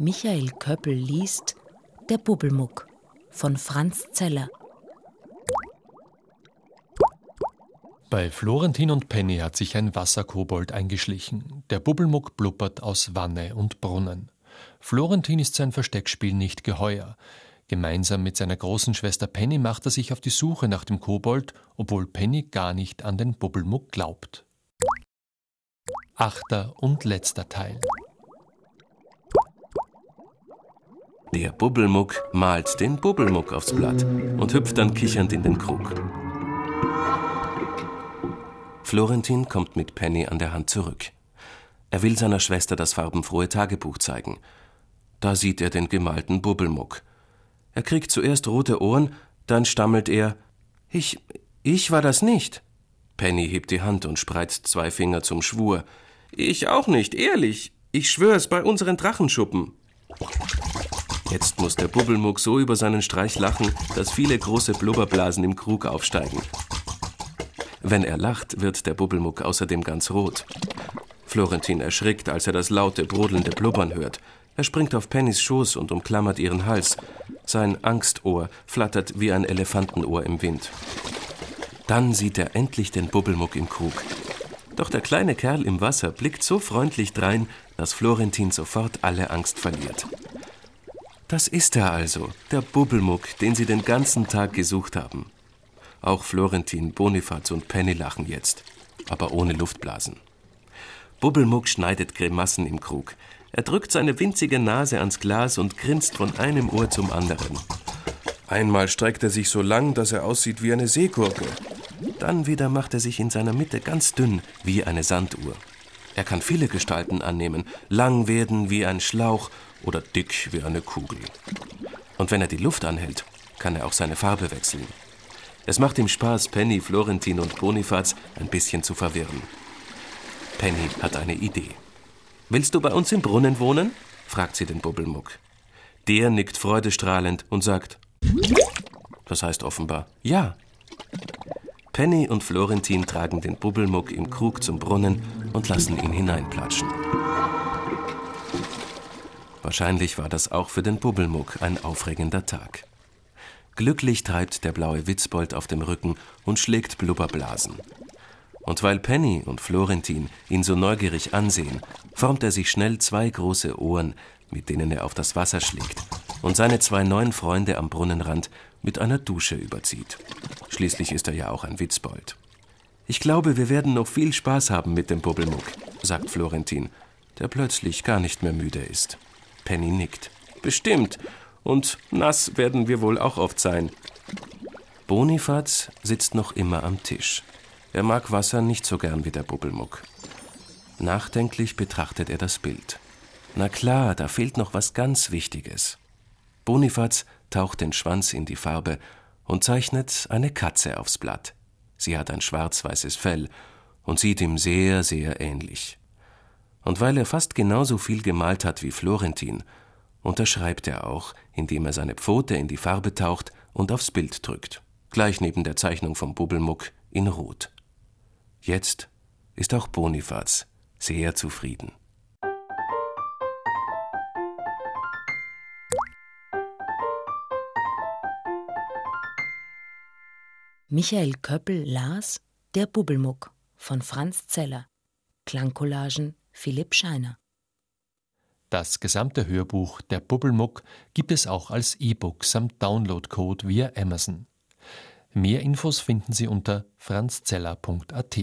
Michael Köppel liest Der Bubbelmuck von Franz Zeller. Bei Florentin und Penny hat sich ein Wasserkobold eingeschlichen. Der Bubbelmuck blubbert aus Wanne und Brunnen. Florentin ist sein Versteckspiel nicht geheuer. Gemeinsam mit seiner großen Schwester Penny macht er sich auf die Suche nach dem Kobold, obwohl Penny gar nicht an den Bubbelmuck glaubt. Achter und letzter Teil. Der Bubbelmuck malt den Bubbelmuck aufs Blatt und hüpft dann kichernd in den Krug. Florentin kommt mit Penny an der Hand zurück. Er will seiner Schwester das farbenfrohe Tagebuch zeigen. Da sieht er den gemalten Bubbelmuck. Er kriegt zuerst rote Ohren, dann stammelt er Ich, ich war das nicht. Penny hebt die Hand und spreizt zwei Finger zum Schwur. Ich auch nicht, ehrlich. Ich schwör's bei unseren Drachenschuppen. Jetzt muss der Bubbelmuck so über seinen Streich lachen, dass viele große Blubberblasen im Krug aufsteigen. Wenn er lacht, wird der Bubbelmuck außerdem ganz rot. Florentin erschrickt, als er das laute, brodelnde Blubbern hört. Er springt auf Pennys Schoß und umklammert ihren Hals. Sein Angstohr flattert wie ein Elefantenohr im Wind. Dann sieht er endlich den Bubbelmuck im Krug. Doch der kleine Kerl im Wasser blickt so freundlich drein, dass Florentin sofort alle Angst verliert. Das ist er also, der Bubbelmuck, den sie den ganzen Tag gesucht haben. Auch Florentin, Bonifaz und Penny lachen jetzt, aber ohne Luftblasen. Bubbelmuck schneidet Grimassen im Krug. Er drückt seine winzige Nase ans Glas und grinst von einem Ohr zum anderen. Einmal streckt er sich so lang, dass er aussieht wie eine Seegurke. Dann wieder macht er sich in seiner Mitte ganz dünn, wie eine Sanduhr. Er kann viele Gestalten annehmen, lang werden wie ein Schlauch oder dick wie eine Kugel. Und wenn er die Luft anhält, kann er auch seine Farbe wechseln. Es macht ihm Spaß, Penny, Florentin und Bonifaz ein bisschen zu verwirren. Penny hat eine Idee. Willst du bei uns im Brunnen wohnen? fragt sie den Bubbelmuck. Der nickt freudestrahlend und sagt, das heißt offenbar ja. Penny und Florentin tragen den Bubbelmuck im Krug zum Brunnen und lassen ihn hineinplatschen. Wahrscheinlich war das auch für den Bubbelmuck ein aufregender Tag. Glücklich treibt der blaue Witzbold auf dem Rücken und schlägt Blubberblasen. Und weil Penny und Florentin ihn so neugierig ansehen, formt er sich schnell zwei große Ohren, mit denen er auf das Wasser schlägt und seine zwei neuen Freunde am Brunnenrand mit einer Dusche überzieht. Schließlich ist er ja auch ein Witzbold. Ich glaube, wir werden noch viel Spaß haben mit dem Bubbelmuck, sagt Florentin, der plötzlich gar nicht mehr müde ist. Penny nickt. Bestimmt. Und nass werden wir wohl auch oft sein. Bonifaz sitzt noch immer am Tisch. Er mag Wasser nicht so gern wie der Bubbelmuck. Nachdenklich betrachtet er das Bild. Na klar, da fehlt noch was ganz Wichtiges. Bonifaz taucht den Schwanz in die Farbe und zeichnet eine Katze aufs Blatt. Sie hat ein schwarz-weißes Fell und sieht ihm sehr, sehr ähnlich. Und weil er fast genauso viel gemalt hat wie Florentin, unterschreibt er auch, indem er seine Pfote in die Farbe taucht und aufs Bild drückt, gleich neben der Zeichnung vom Bubbelmuck in Rot. Jetzt ist auch Bonifaz sehr zufrieden. Michael Köppel las Der Bubbelmuck von Franz Zeller. Klangcollagen Philipp Scheiner. Das gesamte Hörbuch Der Bubbelmuck gibt es auch als E-Book samt Downloadcode via Amazon. Mehr Infos finden Sie unter franzzeller.at.